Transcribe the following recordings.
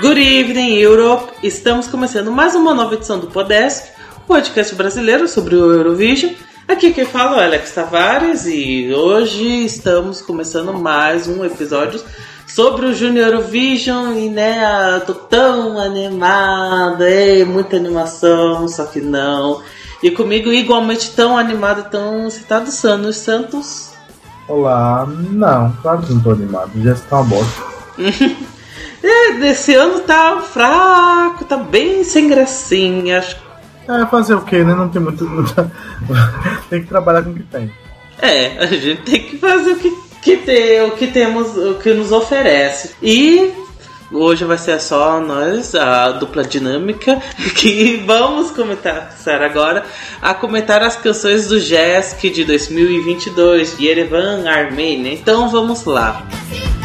Good evening, Europe! Estamos começando mais uma nova edição do Podesk, podcast brasileiro sobre o Eurovision. Aqui quem fala é o Alex Tavares e hoje estamos começando mais um episódio sobre o Junior Eurovision e né, tô tão animada, ei, muita animação, só que não. E comigo igualmente tão animado, tão citado Sanos Santos. Olá, não, claro que não tô animado, já está uma bosta. é, desse ano tá fraco, tá bem sem gracinha. Acho é, fazer o quê, né? Não tem muito. tem que trabalhar com o que tem. É, a gente tem que fazer o que, que tem, o que temos, o que nos oferece. E hoje vai ser só nós, a dupla dinâmica, que vamos comentar agora a comentar as canções do JESC de 2022 de Erevan, Armênia. Então vamos lá. Música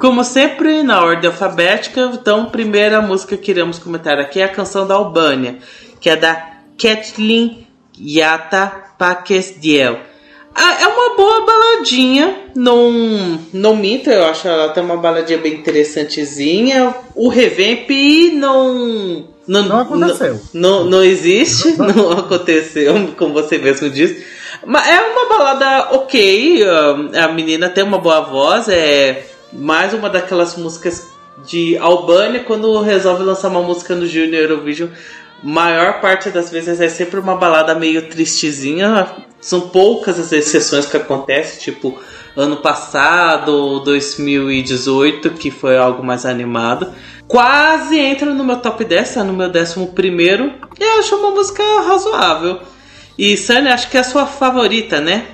Como sempre, na ordem alfabética, então, primeira música que iremos comentar aqui é a canção da Albânia, que é da Kathleen Yata Pakesdiel. Ah, é uma boa baladinha, não, não minta, eu acho ela tem uma baladinha bem interessantezinha. O revamp não. Não, não aconteceu. Não, não, não existe, não aconteceu, como você mesmo disse. É uma balada ok, a menina tem uma boa voz, é mais uma daquelas músicas de Albânia quando resolve lançar uma música no Junior Eurovision. Maior parte das vezes é sempre uma balada meio tristezinha. São poucas as exceções que acontecem, tipo ano passado, 2018, que foi algo mais animado. Quase entra no meu top 10, tá no meu décimo primeiro. E eu acho uma música razoável. E Sunny, acho que é a sua favorita, né?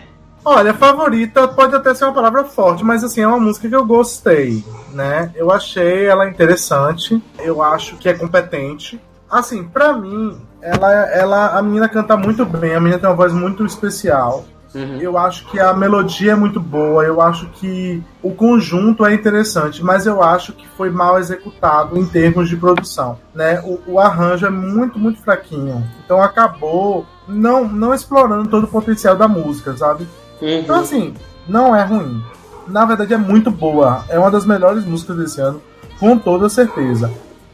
Olha, favorita pode até ser uma palavra forte, mas assim, é uma música que eu gostei, né? Eu achei ela interessante, eu acho que é competente. Assim, para mim, ela, ela, a menina canta muito bem, a menina tem uma voz muito especial. Uhum. Eu acho que a melodia é muito boa, eu acho que o conjunto é interessante, mas eu acho que foi mal executado em termos de produção, né? O, o arranjo é muito, muito fraquinho, então acabou não, não explorando todo o potencial da música, sabe? Uhum. Então, assim, não é ruim. Na verdade, é muito boa. É uma das melhores músicas desse ano, com toda certeza.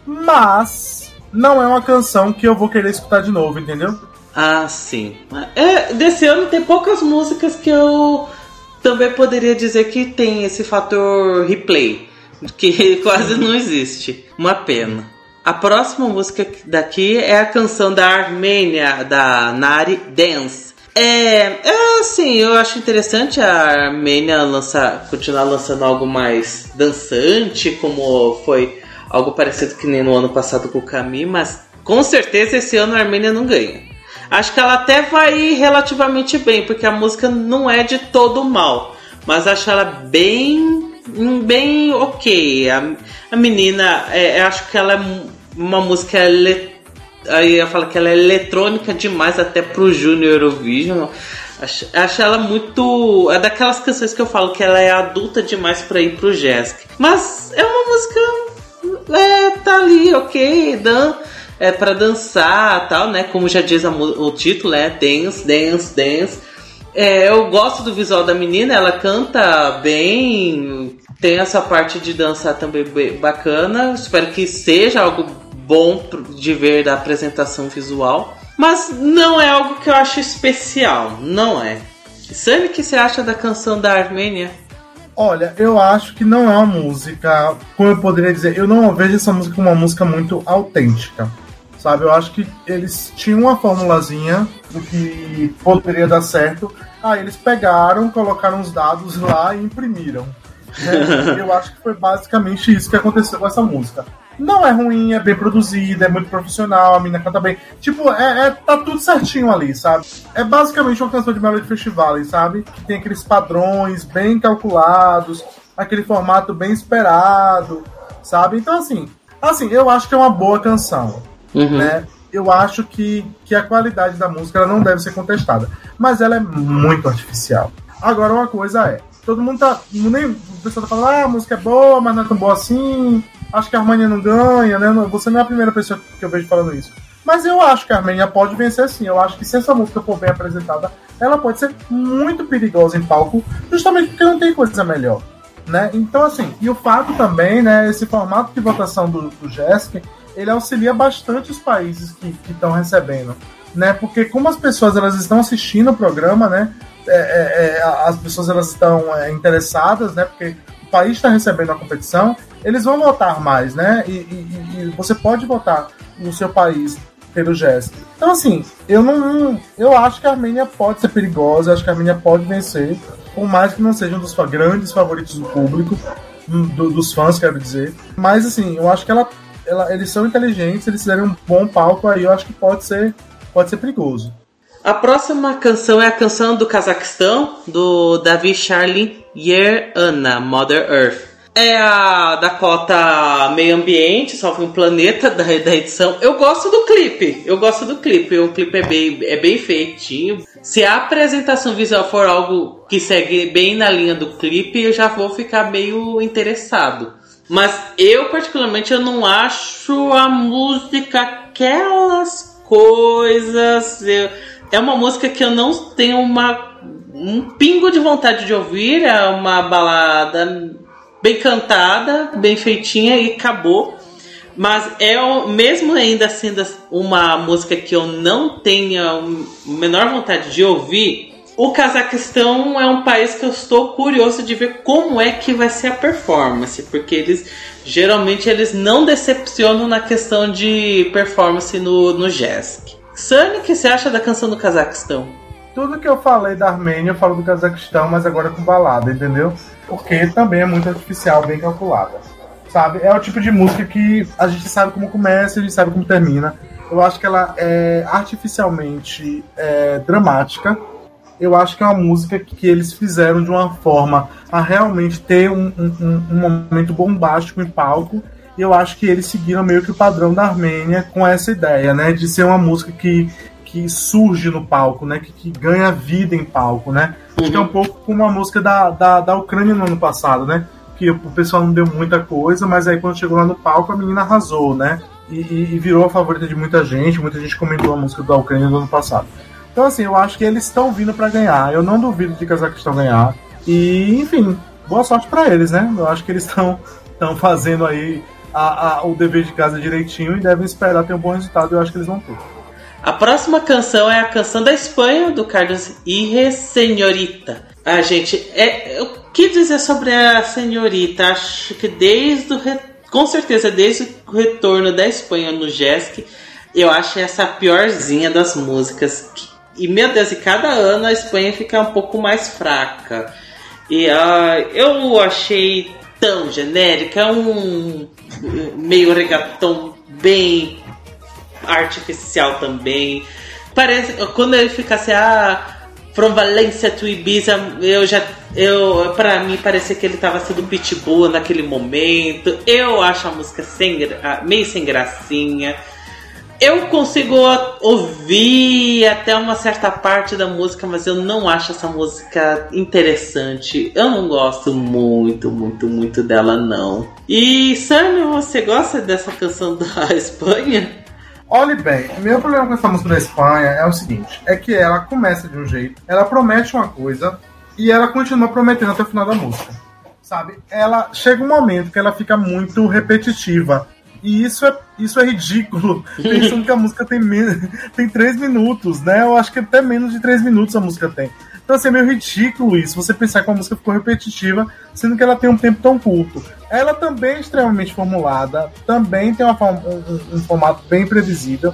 Mas, não é uma canção que eu vou querer escutar de novo, entendeu? Ah, sim. É, desse ano tem poucas músicas que eu também poderia dizer que tem esse fator replay, que quase não existe. Uma pena. A próxima música daqui é a canção da Armênia, da Nari Dance. É, é assim, eu acho interessante a Armênia lançar, continuar lançando algo mais dançante, como foi algo parecido que nem no ano passado com o Kami, mas com certeza esse ano a Armênia não ganha. Acho que ela até vai relativamente bem, porque a música não é de todo mal, mas acho ela bem, bem ok. A, a menina, é, acho que ela é uma música Aí eu falo que ela é eletrônica demais até pro Junior Eurovision. Acho, acho ela muito. É daquelas canções que eu falo que ela é adulta demais pra ir pro Jesk. Mas é uma música. É, tá ali, ok, dan, é pra dançar tal, né? Como já diz o título, é Dance, Dance, Dance. É, eu gosto do visual da menina, ela canta bem, tem essa parte de dançar também bacana. Espero que seja algo bom de ver da apresentação visual, mas não é algo que eu acho especial, não é. Sabe o que você acha da canção da Armênia? Olha, eu acho que não é uma música, como eu poderia dizer, eu não vejo essa música como uma música muito autêntica. Sabe, eu acho que eles tinham uma formulazinha do que poderia dar certo. Aí eles pegaram, colocaram os dados lá e imprimiram. Né? Eu acho que foi basicamente isso que aconteceu com essa música. Não é ruim, é bem produzida, é muito profissional, a mina canta bem. Tipo, é, é, tá tudo certinho ali, sabe? É basicamente uma canção de Melody Festival, sabe? Que tem aqueles padrões bem calculados, aquele formato bem esperado, sabe? Então, assim, assim, eu acho que é uma boa canção, uhum. né? Eu acho que, que a qualidade da música ela não deve ser contestada, mas ela é muito artificial. Agora, uma coisa é, todo mundo tá. Nem, o pessoal tá falando, ah, a música é boa, mas não é tão boa assim acho que a Armênia não ganha, né? Você não é a primeira pessoa que eu vejo falando isso. Mas eu acho que a Armênia pode vencer sim. Eu acho que se essa música for bem apresentada, ela pode ser muito perigosa em palco, justamente porque não tem coisa melhor. Né? Então, assim, e o fato também, né, esse formato de votação do, do GESC, ele auxilia bastante os países que estão recebendo, né? Porque como as pessoas elas estão assistindo o programa, né, é, é, é as pessoas elas estão é, interessadas, né? Porque o país está recebendo a competição, eles vão votar mais, né? E, e, e você pode votar no seu país pelo gesto. Então, assim, eu não. Eu acho que a Armênia pode ser perigosa, acho que a Armênia pode vencer, por mais que não seja um dos grandes favoritos do público, do, dos fãs, quero dizer. Mas, assim, eu acho que ela, ela, eles são inteligentes, eles fizeram um bom palco aí, eu acho que pode ser, pode ser perigoso. A próxima canção é a canção do Cazaquistão, do Davi Charlie Yer Ana, Mother Earth. É a Dakota Meio Ambiente, Salve um Planeta, da, da edição. Eu gosto do clipe. Eu gosto do clipe. O clipe é bem, é bem feitinho. Se a apresentação visual for algo que segue bem na linha do clipe, eu já vou ficar meio interessado. Mas eu, particularmente, eu não acho a música aquelas coisas. Eu, é uma música que eu não tenho uma, um pingo de vontade de ouvir. É uma balada bem cantada, bem feitinha e acabou. Mas é mesmo ainda sendo uma música que eu não tenha a menor vontade de ouvir, o Cazaquistão é um país que eu estou curioso de ver como é que vai ser a performance, porque eles geralmente eles não decepcionam na questão de performance no, no JESC. Sunny, o que você acha da canção do Cazaquistão? Tudo que eu falei da Armênia, eu falo do Cazaquistão, mas agora com balada, entendeu? Porque também é muito artificial, bem calculada. Sabe? É o tipo de música que a gente sabe como começa e a gente sabe como termina. Eu acho que ela é artificialmente é, dramática. Eu acho que é uma música que eles fizeram de uma forma a realmente ter um, um, um momento bombástico em palco e eu acho que eles seguiram meio que o padrão da Armênia com essa ideia, né? De ser uma música que que surge no palco, né? Que, que ganha vida em palco, né? Uhum. Acho que é um uhum. pouco como a música da, da, da Ucrânia no ano passado, né? Que o pessoal não deu muita coisa, mas aí quando chegou lá no palco a menina arrasou, né? E, e, e virou a favorita de muita gente, muita gente comentou a música da Ucrânia no ano passado. Então, assim, eu acho que eles estão vindo para ganhar. Eu não duvido de Cazaquistão ganhar. E, enfim, boa sorte para eles, né? Eu acho que eles estão fazendo aí a, a, o dever de casa direitinho e devem esperar ter um bom resultado. Eu acho que eles vão ter. A próxima canção é a canção da Espanha, do Carlos Irre, Senhorita. Ah, gente, é, o que dizer sobre a Senhorita? Acho que desde o. Com certeza, desde o retorno da Espanha no JESC, eu acho essa a piorzinha das músicas. E, meu Deus, e cada ano a Espanha fica um pouco mais fraca. E uh, eu achei tão genérica, um meio regatão bem artificial também. Parece quando ele fica assim, ah, From Valência to Ibiza, eu já eu para mim parecia que ele tava sendo pitbull naquele momento. Eu acho a música sem, meio sem gracinha. Eu consigo ouvir até uma certa parte da música, mas eu não acho essa música interessante. Eu não gosto muito, muito, muito dela, não. E Sam, você gosta dessa canção da Espanha? Olhe bem, meu problema com essa música da Espanha é o seguinte: é que ela começa de um jeito, ela promete uma coisa e ela continua prometendo até o final da música. Sabe? Ela chega um momento que ela fica muito repetitiva. E isso é, isso é ridículo, pensando que a música tem, tem três minutos, né? Eu acho que até menos de três minutos a música tem. Então, assim, é meio ridículo isso, você pensar que a música ficou repetitiva, sendo que ela tem um tempo tão curto. Ela também é extremamente formulada, também tem uma, um, um, formato bem previsível,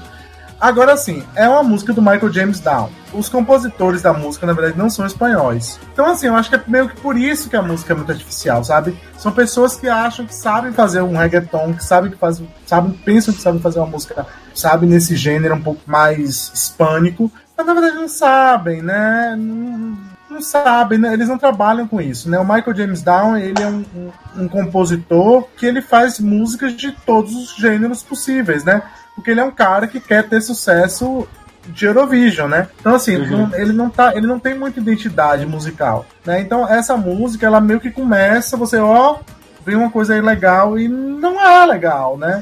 Agora sim, é uma música do Michael James Down. Os compositores da música, na verdade, não são espanhóis. Então, assim, eu acho que é meio que por isso que a música é muito artificial, sabe? São pessoas que acham que sabem fazer um reggaeton, que sabem que fazem, sabem, pensam que sabem fazer uma música, sabem nesse gênero um pouco mais hispânico, mas na verdade não sabem, né? Não, não sabem, né? eles não trabalham com isso, né? O Michael James Down, ele é um, um, um compositor que ele faz músicas de todos os gêneros possíveis, né? Porque ele é um cara que quer ter sucesso de Eurovision, né? Então assim, uhum. ele não tá, ele não tem muita identidade musical, né? Então essa música ela meio que começa, você ó, vem uma coisa aí legal e não é legal, né?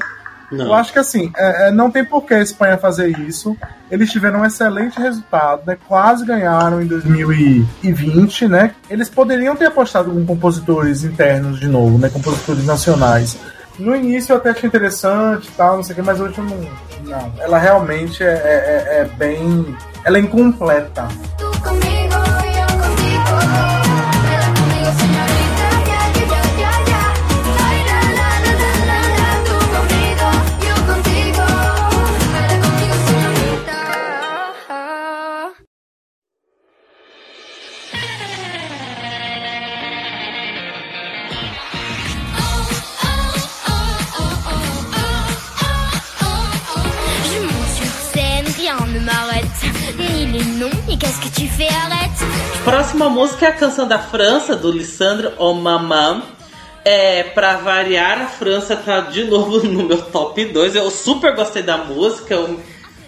Não. Eu acho que assim, é, é, não tem por que a Espanha fazer isso. Eles tiveram um excelente resultado, né? Quase ganharam em 2020, né? Eles poderiam ter apostado com compositores internos de novo, né? Compositores nacionais. No início eu até achei interessante e tal, não sei o que, mas hoje eu não. Não. Ela realmente é, é, é, é bem. Ela é incompleta. Próxima música é a canção da França, do Lissandre O Maman. É, pra variar, a França tá de novo no meu top 2. Eu super gostei da música. Eu,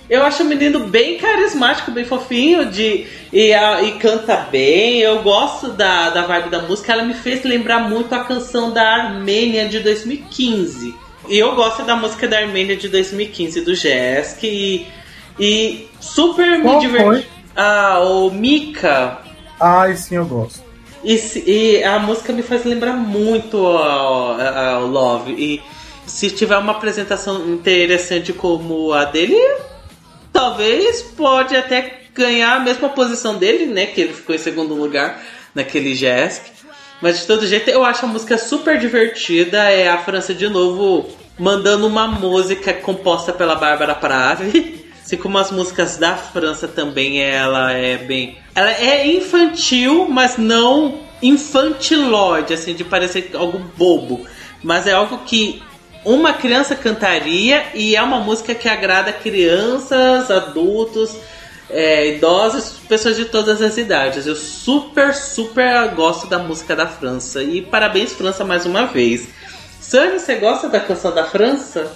eu acho o menino bem carismático, bem fofinho de, e, a, e canta bem. Eu gosto da, da vibe da música. Ela me fez lembrar muito a canção da Armênia de 2015. E eu gosto da música da Armênia de 2015, do Jesk. E, e super Qual me diverti. Ah, o Mika. Ah, sim, eu gosto. E, e, a música me faz lembrar muito o Love. E se tiver uma apresentação interessante como a dele, talvez pode até ganhar a mesma posição dele, né? Que ele ficou em segundo lugar naquele Jesk. Mas de todo jeito, eu acho a música super divertida. É a França de novo mandando uma música composta pela Bárbara Pravi. Assim como as músicas da França também, ela é bem. Ela é infantil, mas não infantilóide, assim, de parecer algo bobo. Mas é algo que uma criança cantaria e é uma música que agrada crianças, adultos, é, idosos, pessoas de todas as idades. Eu super, super gosto da música da França. E parabéns, França, mais uma vez. Sani, você gosta da canção da França?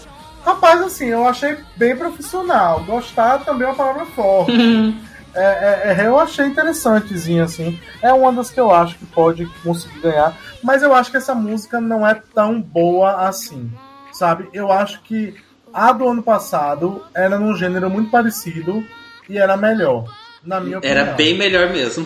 Rapaz, assim, eu achei bem profissional. Gostar também é uma palavra forte. Uhum. É, é, é, eu achei interessantezinho, assim. É uma das que eu acho que pode conseguir ganhar. Mas eu acho que essa música não é tão boa assim. Sabe? Eu acho que a do ano passado era num gênero muito parecido e era melhor. Na minha opinião. Era bem melhor mesmo.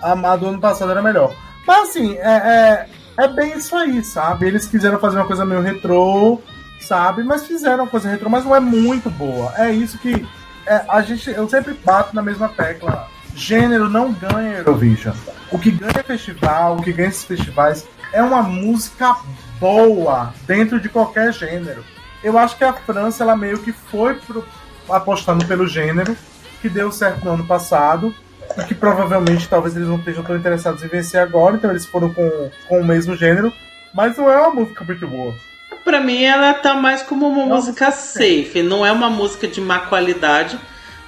A, a do ano passado era melhor. Mas assim, é, é, é bem isso aí, sabe? Eles quiseram fazer uma coisa meio retrô sabe? Mas fizeram coisa retrô, mas não é muito boa. É isso que é, a gente, eu sempre bato na mesma tecla. Gênero não ganha Eurovision. O que ganha festival, o que ganha esses festivais é uma música boa dentro de qualquer gênero. Eu acho que a França ela meio que foi pro, apostando pelo gênero que deu certo no ano passado e que provavelmente talvez eles não estejam tão interessados em vencer agora, então eles foram com, com o mesmo gênero, mas não é uma música muito boa. Pra mim, ela tá mais como uma música safe. Não é uma música de má qualidade,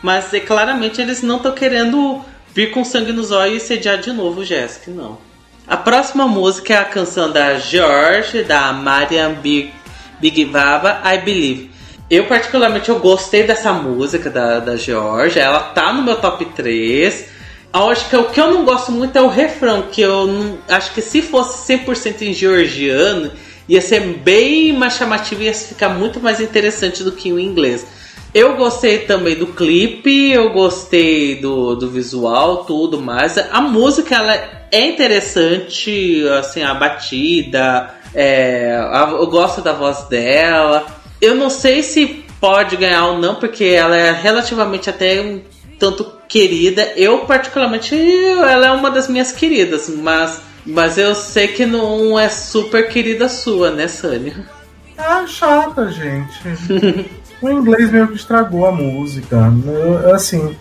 mas é, claramente eles não estão querendo vir com sangue nos olhos e sediar de novo o Jessica, não. A próxima música é a canção da George, da Mariam Big, Big Baba, I Believe. Eu, particularmente, eu gostei dessa música da, da George. Ela tá no meu top 3. Eu acho que o que eu não gosto muito é o refrão, que eu não, acho que se fosse 100% em georgiano, ia ser bem mais chamativo e ia ficar muito mais interessante do que o inglês. Eu gostei também do clipe, eu gostei do, do visual, tudo mais. A música ela é interessante, assim, a batida, é, eu gosto da voz dela. Eu não sei se pode ganhar ou não, porque ela é relativamente até um tanto querida. Eu, particularmente, ela é uma das minhas queridas, mas mas eu sei que não é super querida sua, né, Sânia? Ah, chata, gente. o inglês meio que estragou a música. Eu, assim,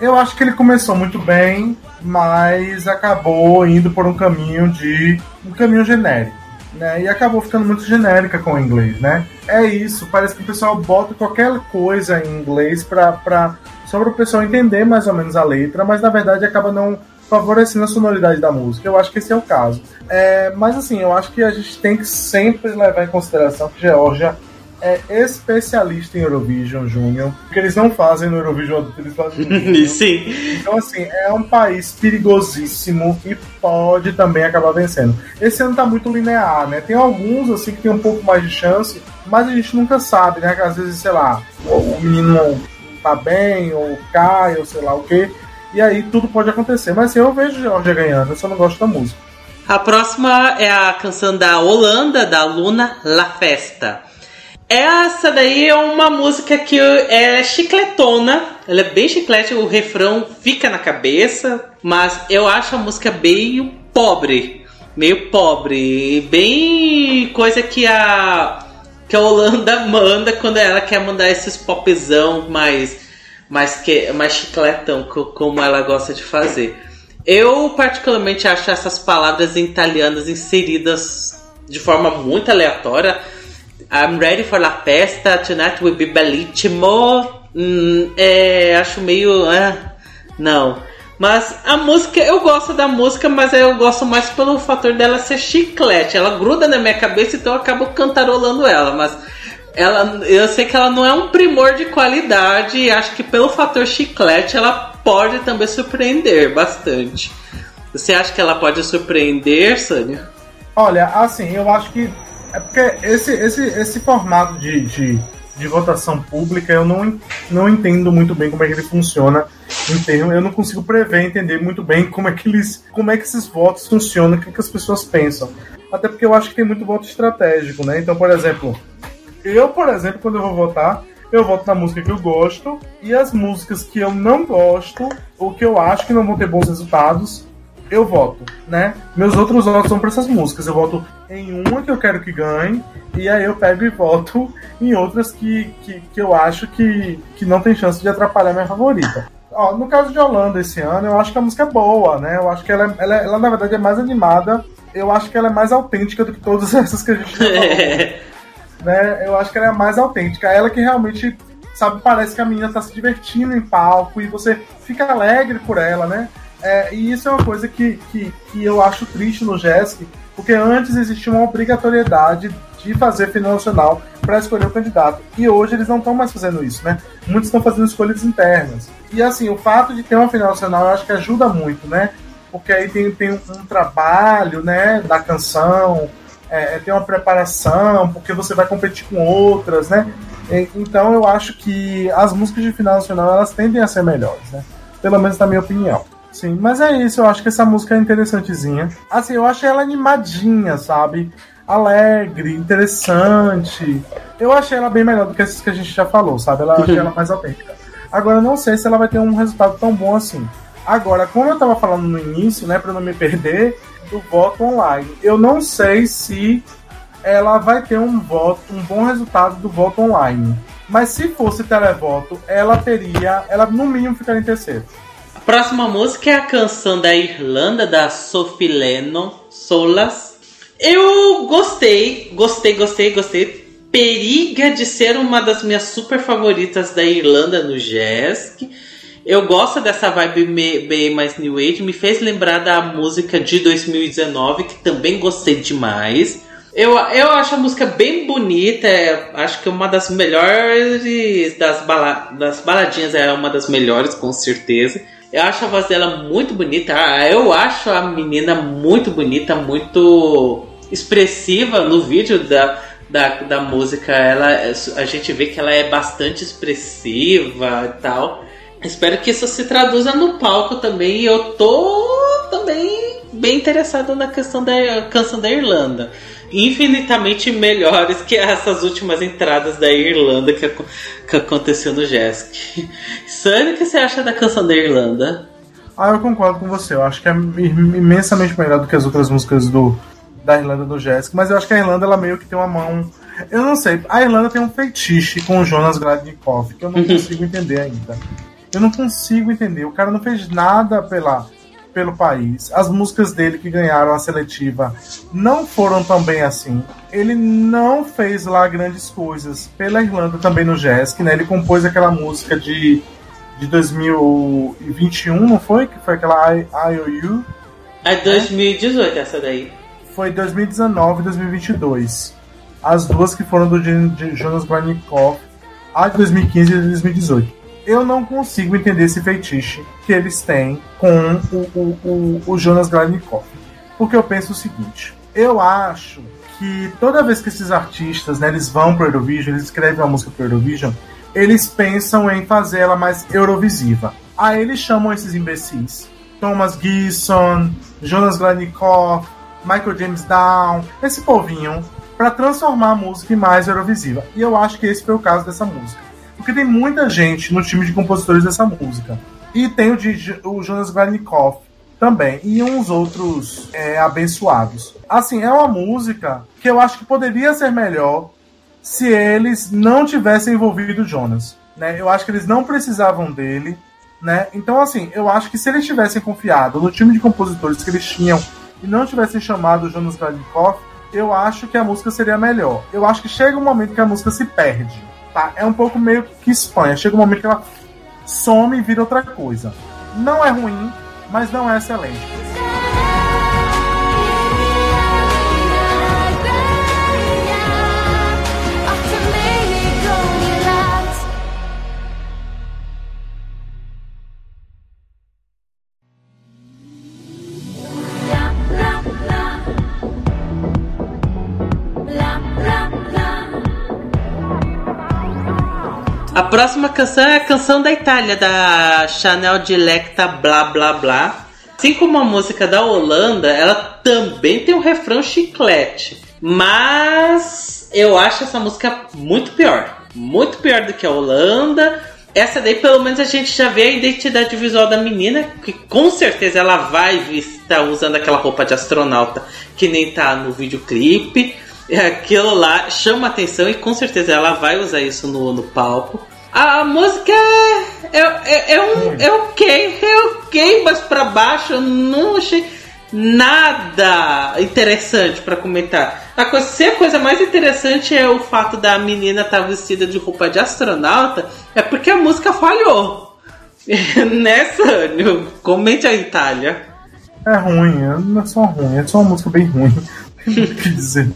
eu acho que ele começou muito bem, mas acabou indo por um caminho de um caminho genérico. Né, e acabou ficando muito genérica com o inglês, né? É isso, parece que o pessoal bota qualquer coisa em inglês pra, pra, só para o pessoal entender mais ou menos a letra, mas na verdade acaba não favorecendo a sonoridade da música. Eu acho que esse é o caso. É, mas assim, eu acho que a gente tem que sempre levar em consideração que Geórgia é especialista em Eurovision Júnior, porque eles não fazem no Eurovision adulto, eles fazem no Sim. Então, assim, é um país perigosíssimo e pode também acabar vencendo. Esse ano tá muito linear, né? Tem alguns, assim, que tem um pouco mais de chance, mas a gente nunca sabe, né? Que às vezes, sei lá, o menino tá bem, ou cai, ou sei lá o quê. E aí tudo pode acontecer. Mas assim, eu vejo Georgia ganhando, eu só não gosto da música. A próxima é a canção da Holanda, da Luna La Festa. Essa daí é uma música que é chicletona, ela é bem chiclete, o refrão fica na cabeça, mas eu acho a música meio pobre, meio pobre, bem coisa que a que a Holanda manda quando ela quer mandar esses popzão mais mais que mais chicletão como ela gosta de fazer. Eu particularmente acho essas palavras italianas inseridas de forma muito aleatória I'm ready for la festa, tonight will be bellissimo. Hum, é, acho meio. É, não. Mas a música, eu gosto da música, mas eu gosto mais pelo fator dela ser chiclete. Ela gruda na minha cabeça, então eu acabo cantarolando ela. Mas ela, eu sei que ela não é um primor de qualidade. E acho que pelo fator chiclete, ela pode também surpreender bastante. Você acha que ela pode surpreender, Sânia? Olha, assim, eu acho que é porque esse, esse, esse formato de, de, de, votação pública eu não, não entendo muito bem como é que ele funciona termos, eu não consigo prever, entender muito bem como é que eles, como é que esses votos funcionam, o que, que as pessoas pensam. Até porque eu acho que tem muito voto estratégico, né? Então, por exemplo, eu, por exemplo, quando eu vou votar, eu voto na música que eu gosto e as músicas que eu não gosto ou que eu acho que não vão ter bons resultados, eu voto, né? Meus outros votos são para essas músicas. Eu voto em uma que eu quero que ganhe, e aí eu pego e voto em outras que, que, que eu acho que, que não tem chance de atrapalhar minha favorita. Ó, no caso de Holanda esse ano, eu acho que a música é boa, né? Eu acho que ela, ela, ela na verdade é mais animada. Eu acho que ela é mais autêntica do que todas essas que a gente. né? Eu acho que ela é mais autêntica. Ela que realmente, sabe, parece que a menina tá se divertindo em palco e você fica alegre por ela, né? É, e isso é uma coisa que, que, que eu acho triste no JESC, porque antes existia uma obrigatoriedade de fazer final nacional para escolher o candidato. E hoje eles não estão mais fazendo isso, né? Muitos estão fazendo escolhas internas. E assim, o fato de ter uma final nacional eu acho que ajuda muito, né? Porque aí tem, tem um, trabalho, né, da canção, é, é, tem uma preparação, porque você vai competir com outras, né? Então eu acho que as músicas de final nacional elas tendem a ser melhores, né? Pelo menos na minha opinião. Sim, mas é isso, eu acho que essa música é interessantezinha. Assim, eu acho ela animadinha, sabe? Alegre, interessante. Eu achei ela bem melhor do que essas que a gente já falou, sabe? Ela achei ela mais autêntica. Agora, eu não sei se ela vai ter um resultado tão bom assim. Agora, como eu tava falando no início, né, pra não me perder, do voto online, eu não sei se ela vai ter um voto, um bom resultado do voto online. Mas se fosse televoto, ela teria, ela no mínimo ficaria em terceiro. Próxima música é a canção da Irlanda, da Sophie Lennon, Solas. Eu gostei, gostei, gostei, gostei. Periga de ser uma das minhas super favoritas da Irlanda no jazz. Eu gosto dessa vibe bem mais New Age. Me fez lembrar da música de 2019, que também gostei demais. Eu, eu acho a música bem bonita. É, acho que é uma das melhores das, bala, das baladinhas. É uma das melhores, com certeza. Eu acho a voz dela muito bonita. Ah, eu acho a menina muito bonita, muito expressiva no vídeo da, da, da música. Ela, a gente vê que ela é bastante expressiva e tal. Espero que isso se traduza no palco também. E eu tô também bem interessado na questão da canção da Irlanda infinitamente melhores que essas últimas entradas da Irlanda que, que aconteceu no Jesk. Sunny, o que você acha da canção da Irlanda? Ah, eu concordo com você. Eu acho que é imensamente melhor do que as outras músicas do, da Irlanda do Jesk. Mas eu acho que a Irlanda ela meio que tem uma mão. Eu não sei. A Irlanda tem um feitiço com o Jonas Gradnikov que eu não consigo entender ainda. Eu não consigo entender. O cara não fez nada pela, pelo país. As músicas dele que ganharam a seletiva não foram tão bem assim. Ele não fez lá grandes coisas pela Irlanda também no jazz, né? Ele compôs aquela música de, de 2021, não foi? Que foi aquela IOU. É 2018 né? essa daí. Foi 2019 e 2022. As duas que foram do Jonas Granikoff, a de 2015 e de 2018 eu não consigo entender esse feitiço que eles têm com o, o, o, o Jonas Gladnikov. Porque eu penso o seguinte: eu acho que toda vez que esses artistas né, eles vão para o Eurovision, eles escrevem uma música para o Eurovision, eles pensam em fazer ela mais eurovisiva. Aí eles chamam esses imbecis. Thomas Gibson, Jonas Gladnikov, Michael James Down, esse povinho, para transformar a música em mais eurovisiva. E eu acho que esse foi o caso dessa música. Porque tem muita gente no time de compositores dessa música. E tem o, o Jonas Gladnikoff também. E uns outros é, abençoados. Assim, é uma música que eu acho que poderia ser melhor se eles não tivessem envolvido o Jonas. Né? Eu acho que eles não precisavam dele. Né? Então, assim, eu acho que se eles tivessem confiado no time de compositores que eles tinham e não tivessem chamado o Jonas Gladnikoff, eu acho que a música seria melhor. Eu acho que chega um momento que a música se perde tá? É um pouco meio que Espanha. Chega um momento que ela some e vira outra coisa. Não é ruim, mas não é excelente. A próxima canção é a canção da Itália, da Chanel Dilecta Blá Blá Blá. Assim como a música da Holanda, ela também tem um refrão chiclete. Mas eu acho essa música muito pior. Muito pior do que a Holanda. Essa daí, pelo menos, a gente já vê a identidade visual da menina, que com certeza ela vai estar usando aquela roupa de astronauta que nem tá no videoclipe. Aquilo lá chama atenção e com certeza ela vai usar isso no, no palco. A música é, é, é, é, um, é ok, é ok, mas pra baixo eu não achei nada interessante para comentar. A coisa, se a coisa mais interessante é o fato da menina estar tá vestida de roupa de astronauta, é porque a música falhou. Nessa, comente a Itália. É ruim, não é só ruim, é só uma música bem ruim. Que dizer.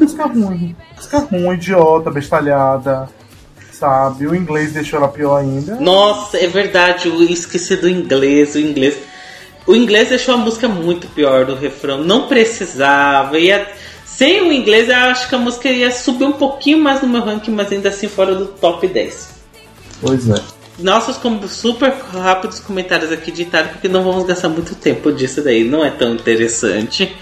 Música ruim. Música ruim, idiota, bestalhada sabe? O inglês deixou ela pior ainda. Nossa, é verdade, eu esqueci do inglês, o inglês. O inglês deixou a música muito pior do refrão. Não precisava. Ia... Sem o inglês, eu acho que a música ia subir um pouquinho mais no meu ranking, mas ainda assim fora do top 10. Pois é. Nossos super rápidos comentários aqui de Itália, porque não vamos gastar muito tempo disso daí, não é tão interessante.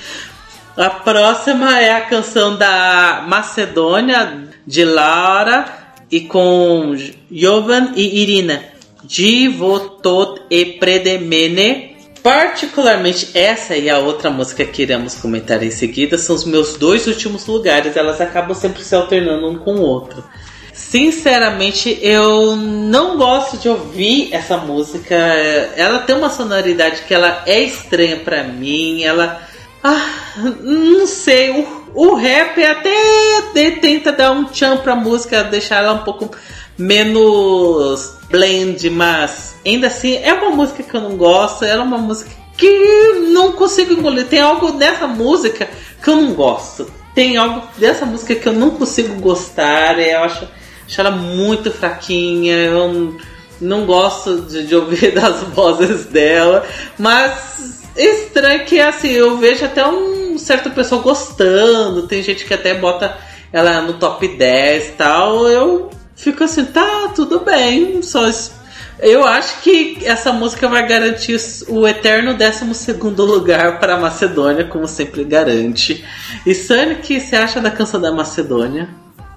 A próxima é a canção da Macedônia, de Laura e com Jovan e Irina. Divotot e Predemene. Particularmente essa e a outra música que iremos comentar em seguida são os meus dois últimos lugares. Elas acabam sempre se alternando um com o outro. Sinceramente, eu não gosto de ouvir essa música. Ela tem uma sonoridade que ela é estranha para mim. Ela, ah, não sei. O o rap até tenta dar um tchan pra música, deixar ela um pouco menos blend, mas ainda assim é uma música que eu não gosto, ela é uma música que não consigo engolir. Tem algo nessa música que eu não gosto. Tem algo dessa música que eu não consigo gostar. Eu acho, acho ela muito fraquinha. Eu não gosto de, de ouvir das vozes dela. Mas estranho que assim, eu vejo até um certa pessoa gostando, tem gente que até bota ela no top 10 e tal. Eu fico assim, tá, tudo bem, só eu acho que essa música vai garantir o eterno 12 lugar para a Macedônia, como sempre garante. E Sunny, o que você acha da canção da Macedônia?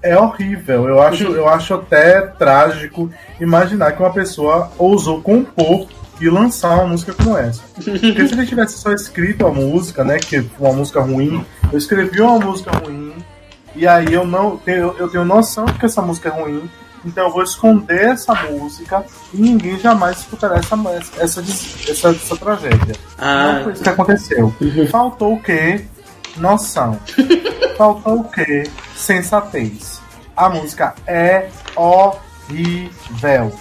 É horrível. Eu acho, eu acho até trágico imaginar que uma pessoa ousou compor e lançar uma música como essa. Porque se ele tivesse só escrito a música, né, que uma música ruim, eu escrevi uma música ruim E aí eu não tenho, eu tenho noção de que essa música é ruim, então eu vou esconder essa música e ninguém jamais escutará essa, essa, essa, essa tragédia. Ah. Não foi isso que aconteceu. Faltou o quê? Noção. Faltou o quê? Sensatez. A música é horrível.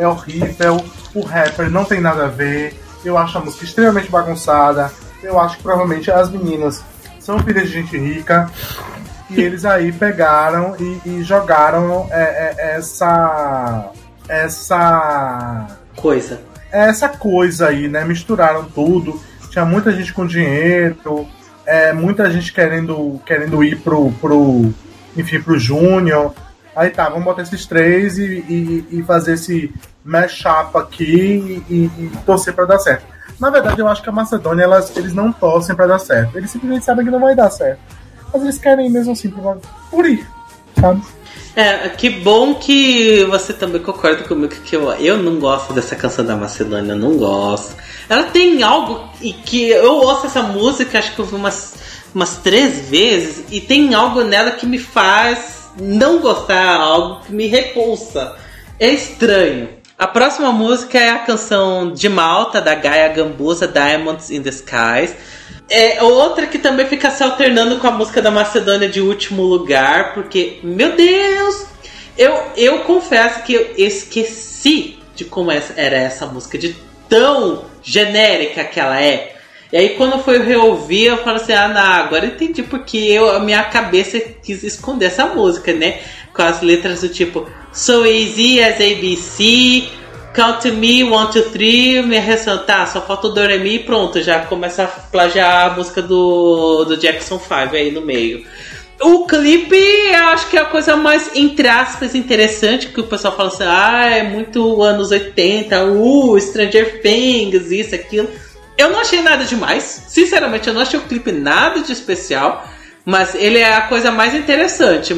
É horrível. O rapper não tem nada a ver. Eu acho a música extremamente bagunçada. Eu acho que provavelmente as meninas são filhas de gente rica e eles aí pegaram e, e jogaram é, é, essa. Essa. Coisa. Essa coisa aí, né? Misturaram tudo. Tinha muita gente com dinheiro, é, muita gente querendo, querendo ir pro, pro. Enfim, pro Júnior. Aí tá, vamos botar esses três e, e, e fazer esse mashup aqui e, e, torcer para dar certo. Na verdade, eu acho que a Macedônia, elas, eles não torcem para dar certo. Eles simplesmente sabem que não vai dar certo mas eles querem mesmo assim por ir, sabe? É, que bom que você também concorda comigo que eu, eu não gosto dessa canção da Macedônia, não gosto. Ela tem algo e que eu ouço essa música, acho que eu vi umas, umas três vezes, e tem algo nela que me faz não gostar, algo que me repulsa. É estranho. A próxima música é a canção de Malta, da Gaia Gambusa, Diamonds in the Skies. É outra que também fica se alternando com a música da Macedônia de último lugar, porque, meu Deus! Eu, eu confesso que eu esqueci de como era essa música, de tão genérica que ela é. E aí quando eu fui reouvir, eu falo assim, ah, não, agora eu entendi porque eu, a minha cabeça quis esconder essa música, né? Com as letras do tipo So easy as ABC, Count to me, one, two, three, me ressaltar, tá, só falta o Doremi e pronto, já começa a plagiar a música do, do Jackson 5 aí no meio. O clipe, eu acho que é a coisa mais, entre aspas, interessante, que o pessoal fala assim, ah, é muito anos 80, uh, Stranger Things, isso, aquilo. Eu não achei nada demais, sinceramente, eu não achei o clipe nada de especial, mas ele é a coisa mais interessante.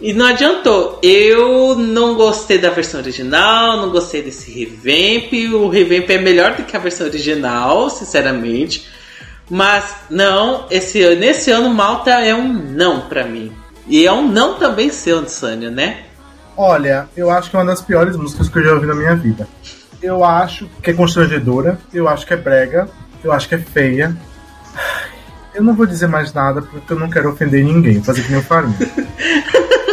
E não adiantou. Eu não gostei da versão original, não gostei desse revamp. O revamp é melhor do que a versão original, sinceramente. Mas não, esse nesse ano Malta é um não para mim. E é um não também seu, Sânia, né? Olha, eu acho que é uma das piores músicas que eu já ouvi na minha vida. Eu acho que é constrangedora, eu acho que é brega, eu acho que é feia. Eu não vou dizer mais nada porque eu não quero ofender ninguém, fazer que nem farinha.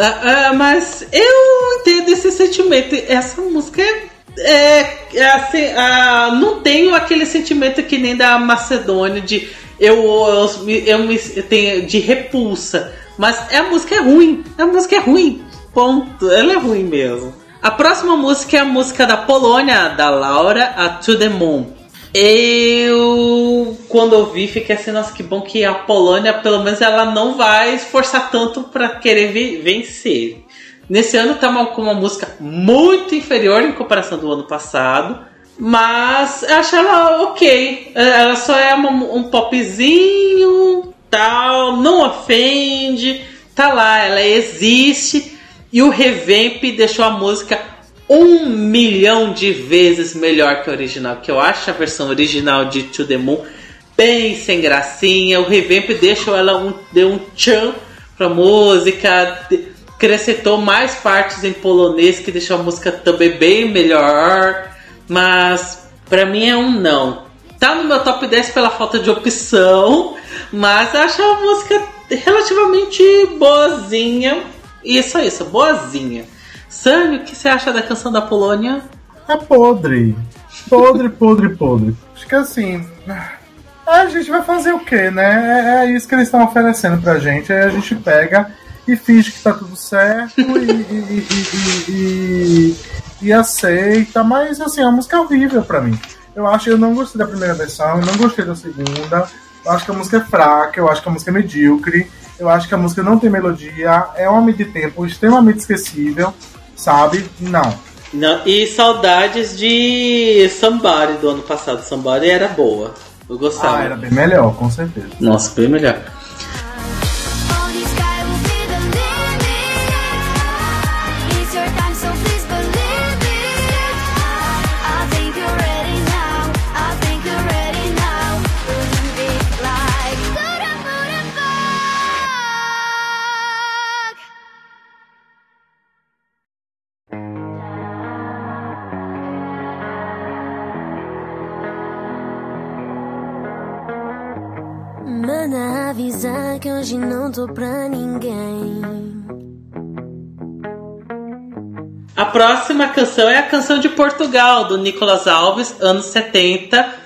Uh, mas eu entendo esse sentimento. Essa música é, é, é assim, uh, não tenho aquele sentimento que nem da Macedônia de eu, eu, eu me tenho de repulsa. Mas a música é ruim. A música é ruim. Ponto. Ela é ruim mesmo. A próxima música é a música da Polônia, da Laura, a To The Moon. Eu, quando eu vi, fiquei assim, nossa, que bom que a Polônia, pelo menos, ela não vai esforçar tanto para querer vencer. Nesse ano tá com uma música muito inferior em comparação do ano passado, mas eu acho ela ok. Ela só é uma, um popzinho, tal, não ofende, tá lá, ela existe. E o revamp deixou a música um milhão de vezes melhor que a original. Que eu acho a versão original de To The Moon bem sem gracinha. O revamp deixou ela um, deu um tchan pra música, acrescentou mais partes em polonês que deixou a música também bem melhor. Mas pra mim é um não. Tá no meu top 10 pela falta de opção, mas acho a música relativamente boazinha. Isso é isso, boazinha. Sam, o que você acha da canção da Polônia? É podre. Podre, podre, podre. Acho que assim. A gente vai fazer o quê, né? É, é isso que eles estão oferecendo pra gente. Aí a gente pega e finge que tá tudo certo e, e, e, e, aceita. Mas assim, a música é horrível pra mim. Eu acho eu não gostei da primeira versão, eu não gostei da segunda. Eu acho que a música é fraca, eu acho que a música é medíocre, eu acho que a música não tem melodia, é uma de tempo extremamente esquecível sabe? Não. Não, e saudades de Somebody do ano passado. Somebody era boa. Eu gostava. Ah, era bem melhor, com certeza. Nossa, bem melhor. Pra ninguém. A próxima canção é a canção de Portugal, do Nicolas Alves, anos 70.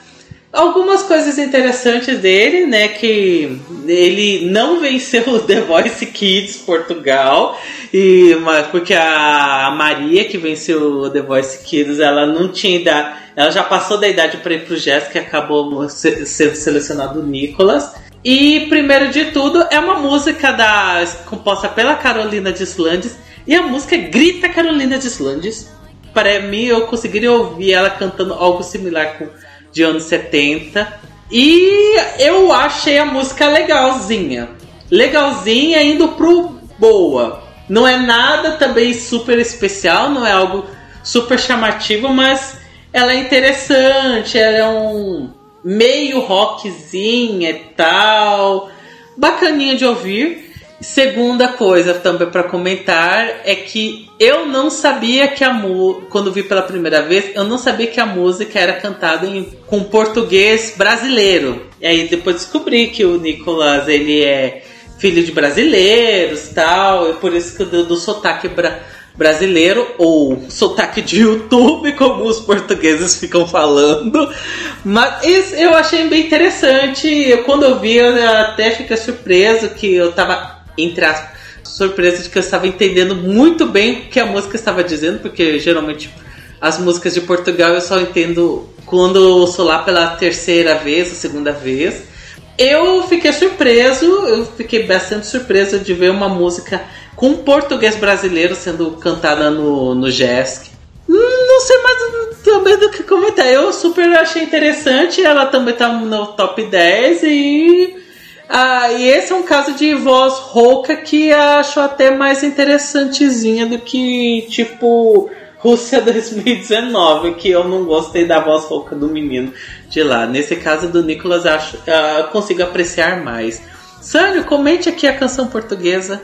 Algumas coisas interessantes dele, né? Que ele não venceu o The Voice Kids Portugal, e, porque a Maria, que venceu o The Voice Kids, ela não tinha idade, ela já passou da idade para ir pro Jazz, que acabou sendo selecionado o Nicolas. E primeiro de tudo é uma música da composta pela Carolina Deslandes e a música grita Carolina Deslandes. Para mim eu conseguiria ouvir ela cantando algo similar com de anos 70. E eu achei a música legalzinha. Legalzinha indo pro boa. Não é nada também super especial, não é algo super chamativo, mas ela é interessante, ela é um meio rockzinha e tal. Bacaninha de ouvir. Segunda coisa também para comentar é que eu não sabia que a música, quando vi pela primeira vez, eu não sabia que a música era cantada em, com português brasileiro. E aí depois descobri que o Nicolas ele é filho de brasileiros, tal, e por isso que do, do sotaque brasileiro brasileiro ou sotaque de YouTube, como os portugueses ficam falando. Mas eu achei bem interessante. Eu, quando eu vi, eu até fiquei surpreso que eu tava, entre as surpresa de que eu estava entendendo muito bem o que a música estava dizendo, porque geralmente as músicas de Portugal eu só entendo quando eu sou lá pela terceira vez, a segunda vez. Eu fiquei surpreso, eu fiquei bastante surpreso de ver uma música com português brasileiro sendo cantada no, no JESC. Hum, não sei mais também do que comentar. Eu super achei interessante. Ela também tá no top 10 e. Ah, e esse é um caso de voz rouca que acho até mais interessantezinha do que tipo Rússia 2019, que eu não gostei da voz rouca do menino de lá. Nesse caso do Nicolas, acho uh, consigo apreciar mais. Sânio, comente aqui a canção portuguesa.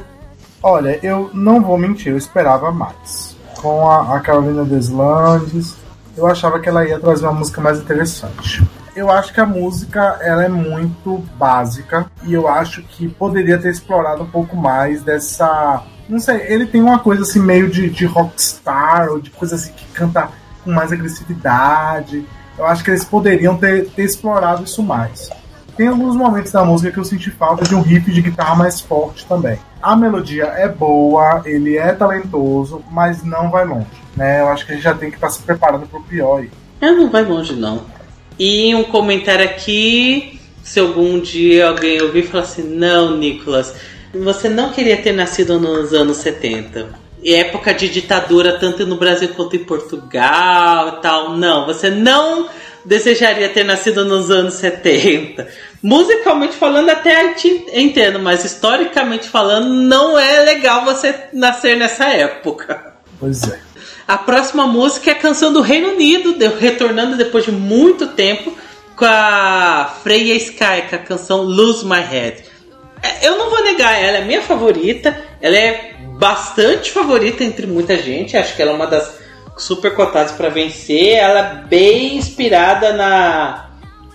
Olha, eu não vou mentir, eu esperava mais. Com a, a Carolina Deslandes, eu achava que ela ia trazer uma música mais interessante. Eu acho que a música ela é muito básica e eu acho que poderia ter explorado um pouco mais dessa. Não sei, ele tem uma coisa assim meio de, de rockstar ou de coisa assim que canta com mais agressividade. Eu acho que eles poderiam ter, ter explorado isso mais. Tem alguns momentos da música que eu senti falta de um riff de guitarra mais forte também. A melodia é boa, ele é talentoso, mas não vai longe. Né? Eu acho que a gente já tem que estar tá se preparando para o pior aí. É, não vai longe não. E um comentário aqui, se algum dia alguém ouvir falar assim, não, Nicolas, você não queria ter nascido nos anos 70. Época de ditadura, tanto no Brasil quanto em Portugal e tal. Não, você não desejaria ter nascido nos anos 70. Musicalmente falando, até te entendo, mas historicamente falando, não é legal você nascer nessa época. Pois é. A próxima música é a canção do Reino Unido, retornando depois de muito tempo com a Freya Sky, com a canção Lose My Head. É, eu não vou negar, ela é minha favorita, ela é bastante favorita entre muita gente, acho que ela é uma das super cotadas para vencer. Ela é bem inspirada na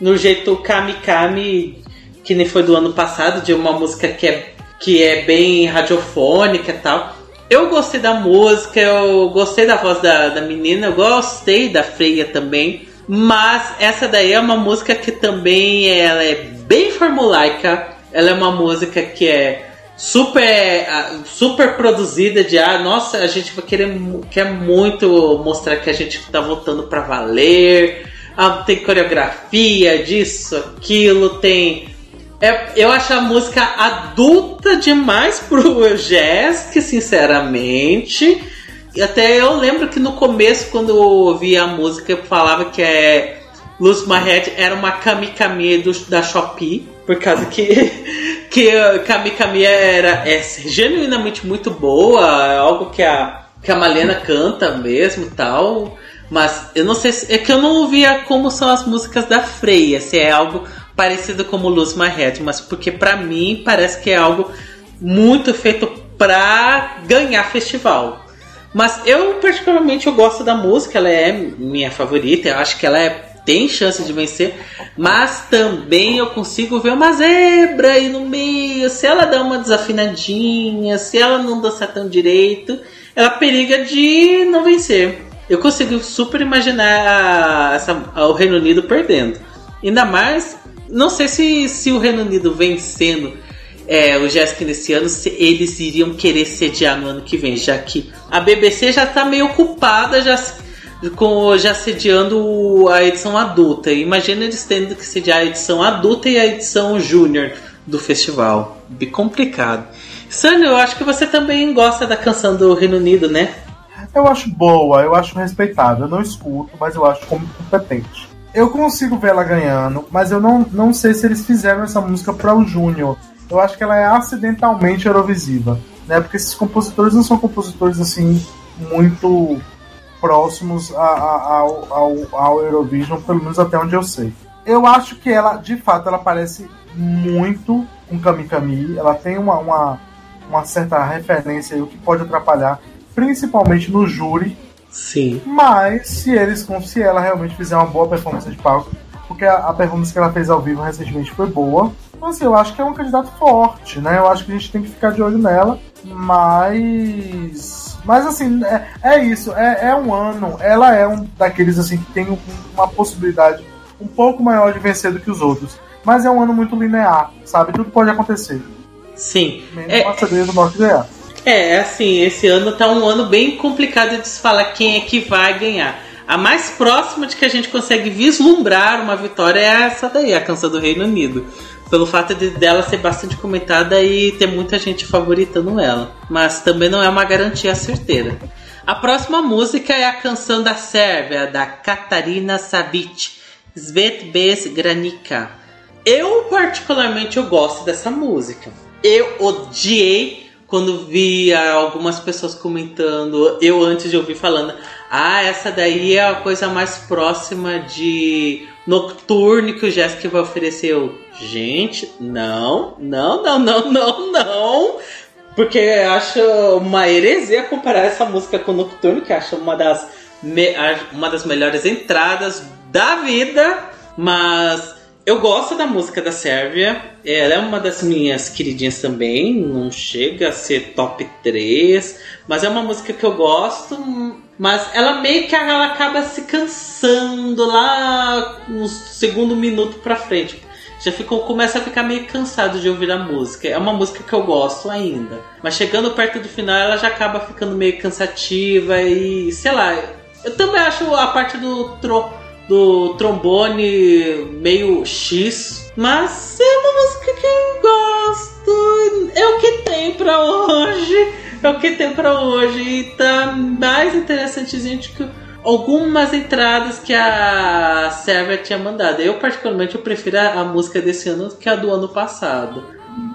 no jeito Kami Kami que nem foi do ano passado, de uma música que é, que é bem radiofônica e tal. Eu gostei da música, eu gostei da voz da, da menina, eu gostei da Freia também. Mas essa daí é uma música que também ela é bem formulaica. Ela é uma música que é super super produzida de ah, nossa, a gente vai querer quer muito mostrar que a gente tá voltando para valer. Ah, tem coreografia disso, aquilo, tem é, eu acho a música adulta demais pro jazz, que sinceramente. Até eu lembro que no começo, quando eu ouvi a música, eu falava que é Lose My Head era uma Kami Kami do, da Shopee, por causa que que Kami Kami era é genuinamente muito boa, é algo que a, que a Malena canta mesmo tal. Mas eu não sei se, é que eu não ouvia como são as músicas da Freia, se é algo parecido como Lose My Head, mas porque para mim parece que é algo muito feito pra ganhar festival. Mas eu particularmente eu gosto da música, ela é minha favorita, eu acho que ela é tem chance de vencer, mas também eu consigo ver uma zebra aí no meio. Se ela dá uma desafinadinha, se ela não dançar tão direito, ela periga de não vencer. Eu consigo super imaginar a, essa, o Reino Unido perdendo. Ainda mais, não sei se, se o Reino Unido vencendo é, o Jessica nesse ano, se eles iriam querer sediar no ano que vem, já que a BBC já está meio ocupada já, com, já sediando a edição adulta. Imagina eles tendo que sediar a edição adulta e a edição júnior do festival. Bem complicado. Sânio, eu acho que você também gosta da canção do Reino Unido, né? Eu acho boa, eu acho respeitável. Eu não escuto, mas eu acho como competente. Eu consigo ver ela ganhando, mas eu não, não sei se eles fizeram essa música para o Júnior. Eu acho que ela é acidentalmente Eurovisiva, né? Porque esses compositores não são compositores assim muito próximos a, a, ao, ao, ao Eurovision, pelo menos até onde eu sei. Eu acho que ela, de fato, ela parece muito com Kami Kami. Ela tem uma, uma, uma certa referência aí, o que pode atrapalhar, principalmente no júri. Sim. Mas se eles, se ela realmente fizer uma boa performance de palco, porque a, a performance que ela fez ao vivo recentemente foi boa. Então, assim, eu acho que é um candidato forte, né? Eu acho que a gente tem que ficar de olho nela, mas. Mas assim, é, é isso, é, é um ano, ela é um daqueles assim que tem uma possibilidade um pouco maior de vencer do que os outros. Mas é um ano muito linear, sabe? Tudo pode acontecer. Sim. Menos é, do norte ganhar. É, assim, esse ano tá um ano bem complicado de se falar quem é que vai ganhar. A mais próxima de que a gente consegue vislumbrar uma vitória é essa daí, a canção do Reino Unido. Pelo fato de dela ser bastante comentada e ter muita gente favoritando ela. Mas também não é uma garantia certeira. A próxima música é a canção da Sérvia, da Katarina Savic, Svet Bez Granica. Eu particularmente eu gosto dessa música. Eu odiei quando vi algumas pessoas comentando, eu antes de ouvir falando, ah, essa daí é a coisa mais próxima de Nocturne que o Jéssica vai oferecer. Eu, gente, não, não, não, não, não, não. Porque eu acho uma heresia comparar essa música com Nocturne, que acho uma das, uma das melhores entradas da vida. Mas eu gosto da música da Sérvia. Ela é uma das minhas queridinhas também. Não chega a ser top 3. Mas é uma música que eu gosto. Mas ela meio que ela acaba se cansando lá no segundo minuto pra frente. Já ficou, começa a ficar meio cansado de ouvir a música. É uma música que eu gosto ainda. Mas chegando perto do final ela já acaba ficando meio cansativa e sei lá. Eu também acho a parte do tro do trombone meio X. Mas é uma música que eu gosto. É o que tem pra hoje. É o que tem pra hoje. E tá mais interessantezinho que algumas entradas que a Sérvia tinha mandado. Eu, particularmente, eu prefiro a, música desse ano que a do ano passado.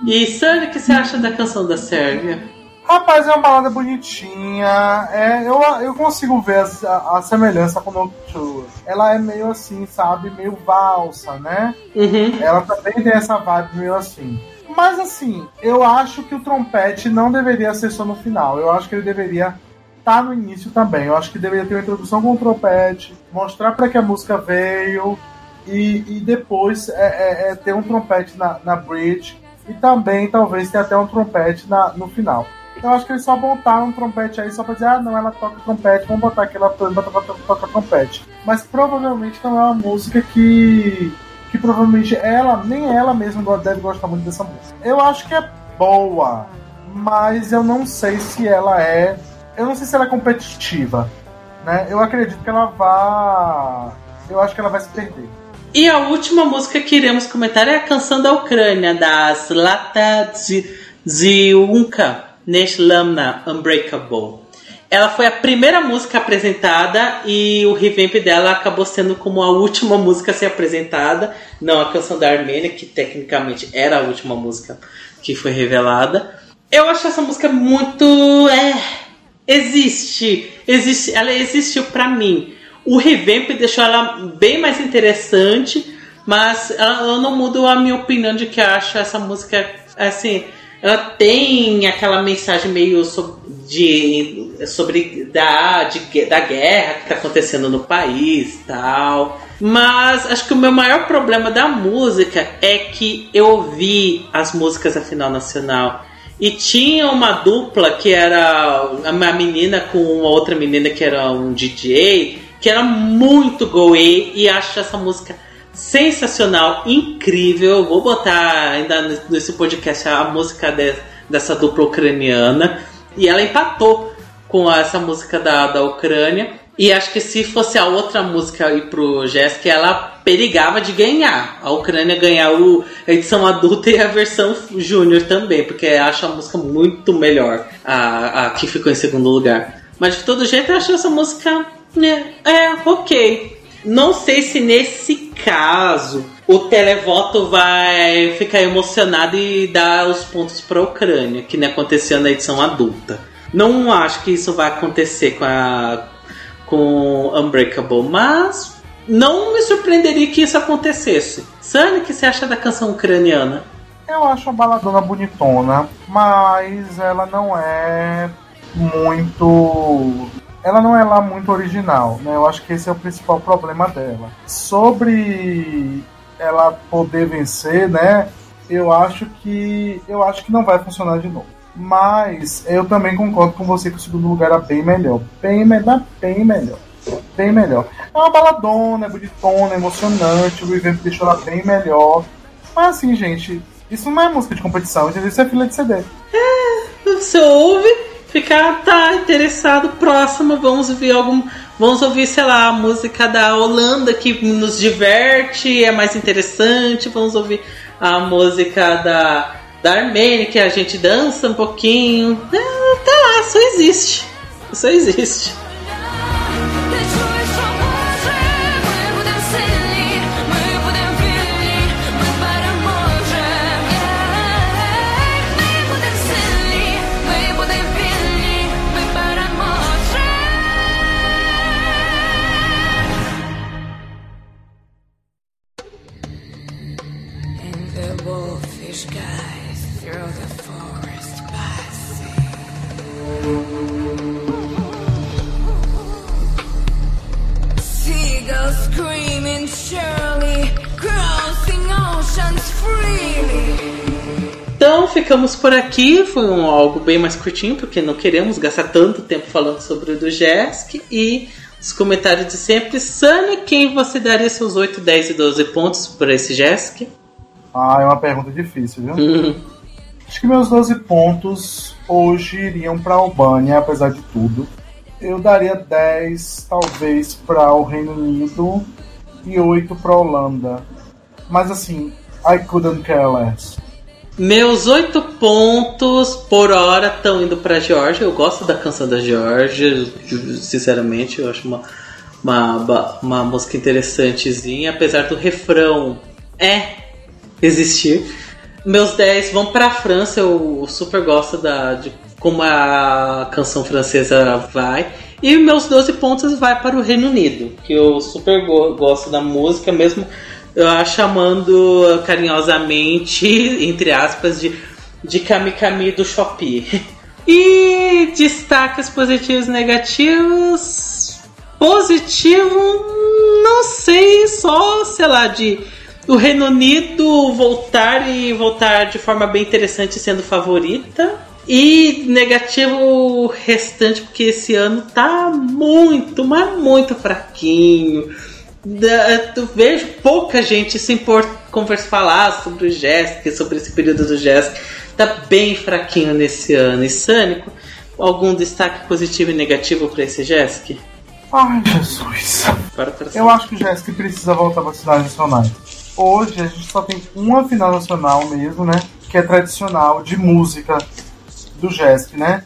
E, Sérvia, o que você acha da canção da Sérvia? Rapaz, é uma balada bonitinha. É, eu, eu consigo ver a, a semelhança com o Nocturne. Ela é meio assim, sabe? Meio valsa, né? Uhum. Ela também tem essa vibe meio assim. Mas assim, eu acho que o trompete não deveria ser só no final. Eu acho que ele deveria estar tá no início também. Eu acho que deveria ter uma introdução com o trompete, mostrar para que a música veio e, e depois é, é, é ter um trompete na, na bridge e também talvez ter até um trompete na, no final. Eu acho que eles só botaram um trompete aí só pra dizer, ah, não, ela toca trompete, vamos botar aquela pra tocar toca trompete. Mas provavelmente não é uma música que. que provavelmente ela, nem ela mesma deve gostar muito dessa música. Eu acho que é boa, mas eu não sei se ela é. Eu não sei se ela é competitiva. Né? Eu acredito que ela vá. Eu acho que ela vai se perder. E a última música que iremos comentar é a canção da Ucrânia, da Zlata Ziunka. Neshlamna Unbreakable. Ela foi a primeira música apresentada e o revamp dela acabou sendo como a última música a ser apresentada, não a canção da Armênia, que tecnicamente era a última música que foi revelada. Eu acho essa música muito. É, existe, existe, ela existiu para mim. O revamp deixou ela bem mais interessante, mas ela, não muda a minha opinião de que acho essa música assim ela tem aquela mensagem meio sobre, de, sobre da, de, da guerra que está acontecendo no país tal. Mas acho que o meu maior problema da música é que eu ouvi as músicas da final nacional e tinha uma dupla que era uma menina com uma outra menina que era um DJ, que era muito goe e acho essa música sensacional, incrível. Vou botar ainda nesse podcast a música de, dessa dupla ucraniana e ela empatou com essa música da, da Ucrânia. E acho que se fosse a outra música aí pro Jéssica, ela perigava de ganhar. A Ucrânia ganhar o, a edição adulta e a versão júnior também, porque acho a música muito melhor, a, a que ficou em segundo lugar. Mas de todo jeito, eu acho essa música né, é ok. Não sei se nesse caso o televoto vai ficar emocionado e dar os pontos para a Ucrânia, que nem aconteceu na edição adulta. Não acho que isso vai acontecer com a com Unbreakable, mas não me surpreenderia que isso acontecesse. Sunny, o que você acha da canção ucraniana? Eu acho a baladona bonitona, mas ela não é muito. Ela não é lá muito original, né? Eu acho que esse é o principal problema dela. Sobre ela poder vencer, né? Eu acho que eu acho que não vai funcionar de novo. Mas eu também concordo com você que o segundo lugar é bem melhor. Bem melhor, bem melhor. Bem melhor. É uma baladona, é bonitona, é emocionante. O evento deixou ela bem melhor. Mas assim, gente, isso não é música de competição? Isso é fila de CD. Você ouve, fica, tá interessado, próxima, vamos ouvir algum. Vamos ouvir, sei lá, a música da Holanda que nos diverte, é mais interessante. Vamos ouvir a música da da Armênia, que a gente dança um pouquinho. É, tá lá, só existe. Só existe. Aqui. Foi um algo bem mais curtinho, porque não queremos gastar tanto tempo falando sobre o do Jesk. E os comentários de sempre. Sunny, quem você daria seus 8, 10 e 12 pontos para esse Jesk? Ah, é uma pergunta difícil, viu? Uhum. Acho que meus 12 pontos hoje iriam para a Albânia, apesar de tudo. Eu daria 10, talvez, para o Reino Unido e 8 para a Holanda. Mas assim, I couldn't care less. Meus 8 pontos por hora estão indo para Georgia. Eu gosto da canção da Georgia, sinceramente, eu acho uma, uma, uma música interessantezinha, apesar do refrão é existir. Meus 10 vão para a França, eu super gosto da, de como a canção francesa vai. E meus 12 pontos vai para o Reino Unido, que eu super go gosto da música, mesmo eu chamando carinhosamente, entre aspas, de, de Kami Kami do Shopee. E destaques positivos e negativos. Positivo, não sei, só, sei lá, de o Reino Unido voltar e voltar de forma bem interessante sendo favorita. E negativo restante, porque esse ano tá muito, mas muito fraquinho. Eu vejo pouca gente se impor conversa falar sobre o Jéssica, sobre esse período do Jéssica. Tá bem fraquinho nesse ano. E Sânico, algum destaque positivo e negativo para esse Jéssica? Ai, Jesus. Eu acho que o Jéssica precisa voltar para as cidades nacionais. Hoje a gente só tem uma final nacional mesmo, né? Que é tradicional de música do Jéssica, né?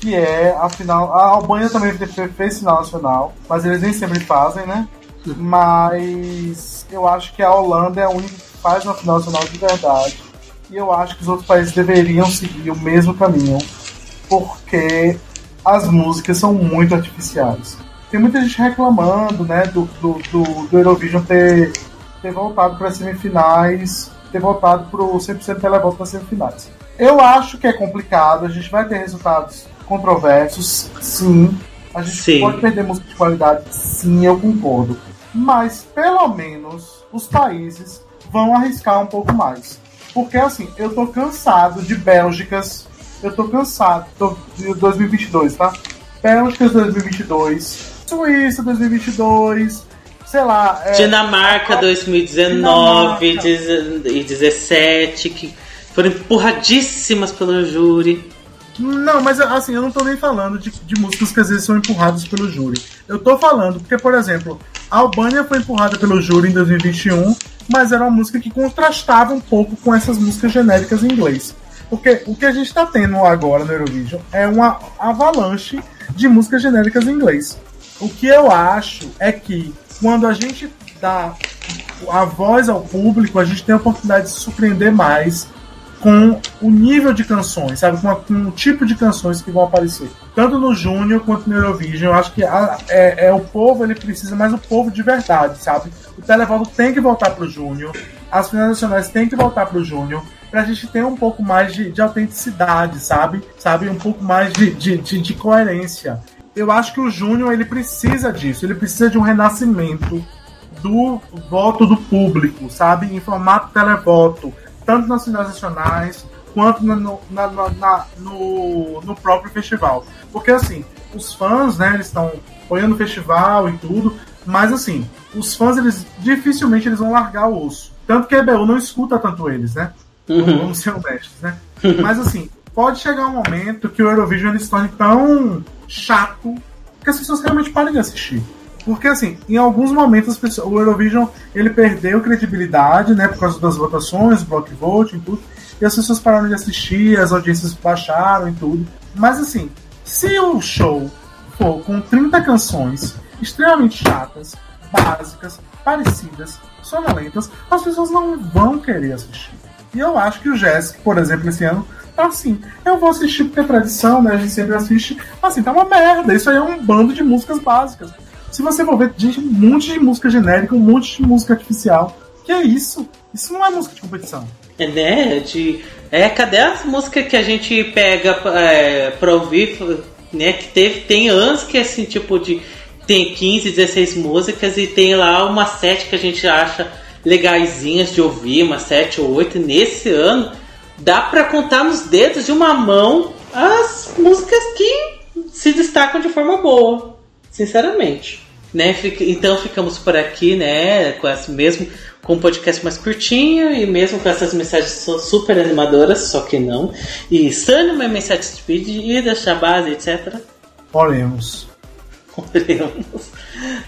Que é a final. A Albânia também fez final nacional, mas eles nem sempre fazem, né? Mas eu acho que a Holanda é a única que faz uma final nacional de verdade. E eu acho que os outros países deveriam seguir o mesmo caminho, porque as músicas são muito artificiais. Tem muita gente reclamando, né, do, do, do, do Eurovision ter, ter voltado para as semifinais, ter voltado para o 100% televoto para as semifinais. Eu acho que é complicado, a gente vai ter resultados controversos, sim. A gente sim. pode perder música de qualidade, sim, eu concordo. Mas pelo menos os países vão arriscar um pouco mais. Porque assim, eu tô cansado de Bélgicas, eu tô cansado de 2022, tá? Bélgicas 2022, Suíça 2022, sei lá. É, Dinamarca 2019 Dinamarca. e 17, que foram empurradíssimas pelo júri. Não, mas assim, eu não tô nem falando de, de músicas que às vezes são empurradas pelo júri. Eu tô falando porque, por exemplo, a Albânia foi empurrada pelo júri em 2021, mas era uma música que contrastava um pouco com essas músicas genéricas em inglês. Porque o que a gente está tendo agora no Eurovision é uma avalanche de músicas genéricas em inglês. O que eu acho é que quando a gente dá a voz ao público, a gente tem a oportunidade de surpreender mais com o nível de canções, sabe? Com, a, com, o tipo de canções que vão aparecer. Tanto no Júnior quanto no Eurovision. Eu acho que a, é, é, o povo, ele precisa mais o povo de verdade, sabe? O Televoto tem que voltar pro Júnior. As finais nacionais têm que voltar pro Júnior. Pra gente ter um pouco mais de, de autenticidade, sabe? Sabe? Um pouco mais de, de, de, de coerência. Eu acho que o Júnior, ele precisa disso. Ele precisa de um renascimento do voto do público, sabe? Em formato televoto tanto nas finais nacionais quanto no, na, na, no, no próprio festival. Porque assim, os fãs, né, eles estão apoiando o festival e tudo, mas assim, os fãs, eles dificilmente eles vão largar o osso. Tanto que a EBU não escuta tanto eles, né? Uhum. Vamos ser honestos, né? mas assim, pode chegar um momento que o Eurovision ele se torne tão chato que as pessoas realmente parem de assistir. Porque, assim, em alguns momentos o Eurovision ele perdeu credibilidade, né, por causa das votações, block vote e tudo, e as pessoas pararam de assistir, as audiências baixaram e tudo. Mas, assim, se o show for com 30 canções extremamente chatas, básicas, parecidas, sonolentas, as pessoas não vão querer assistir. E eu acho que o Jéssica, por exemplo, esse ano, tá assim. Eu vou assistir porque é tradição, né? A gente sempre assiste. Assim, tá uma merda. Isso aí é um bando de músicas básicas. Se você for ver, gente, um monte de música genérica, um monte de música artificial. Que é isso? Isso não é música de competição. É, né? De, é, cadê as músicas que a gente pega é, pra ouvir, né? Que teve, tem anos que assim, tipo de. Tem 15, 16 músicas e tem lá uma sete que a gente acha legaisinhas de ouvir, uma sete ou oito. Nesse ano, dá para contar nos dedos de uma mão as músicas que se destacam de forma boa, sinceramente. Né? Então ficamos por aqui, né? Com esse mesmo com um podcast mais curtinho e mesmo com essas mensagens super animadoras, só que não. E sendo uma mensagem de pedida, base etc. Oremos.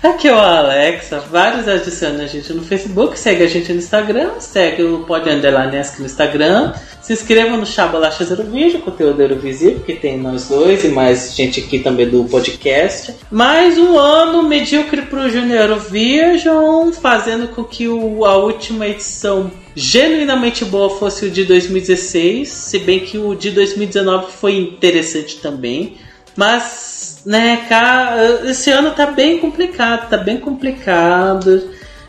Aqui é o Alexa, vários adicionam a gente no Facebook, segue a gente no Instagram, segue o Pod Underline no Instagram, se inscreva no Chabalacha Zero Vídeo, conteúdo Eurovisível, que tem nós dois e mais gente aqui também do podcast. Mais um ano medíocre pro Junior Eurovision, fazendo com que o, a última edição genuinamente boa fosse o de 2016, se bem que o de 2019 foi interessante também. Mas né, cara, esse ano tá bem complicado, tá bem complicado.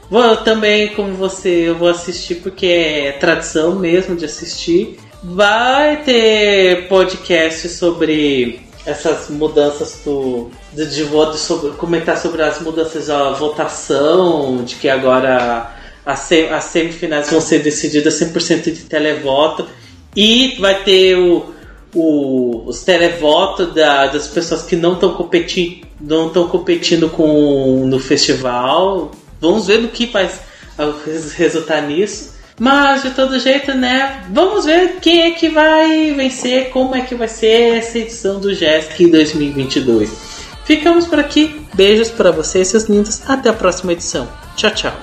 Vou também, como você, eu vou assistir porque é tradição mesmo de assistir. Vai ter podcast sobre essas mudanças do, do de voto, sobre, comentar sobre as mudanças da votação, de que agora as, as semifinais vão ser decididas 100% de televoto. E vai ter o o, os televotos da, das pessoas que não estão competindo, não estão competindo com no festival. Vamos ver no que vai resultar nisso. Mas de todo jeito, né? Vamos ver quem é que vai vencer, como é que vai ser essa edição do JESC 2022. Ficamos por aqui. Beijos para vocês, seus lindos. Até a próxima edição. Tchau, tchau.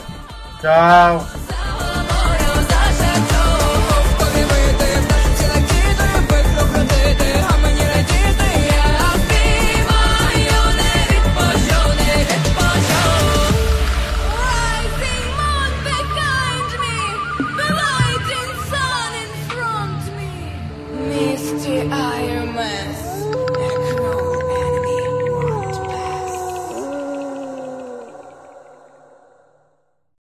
Tchau.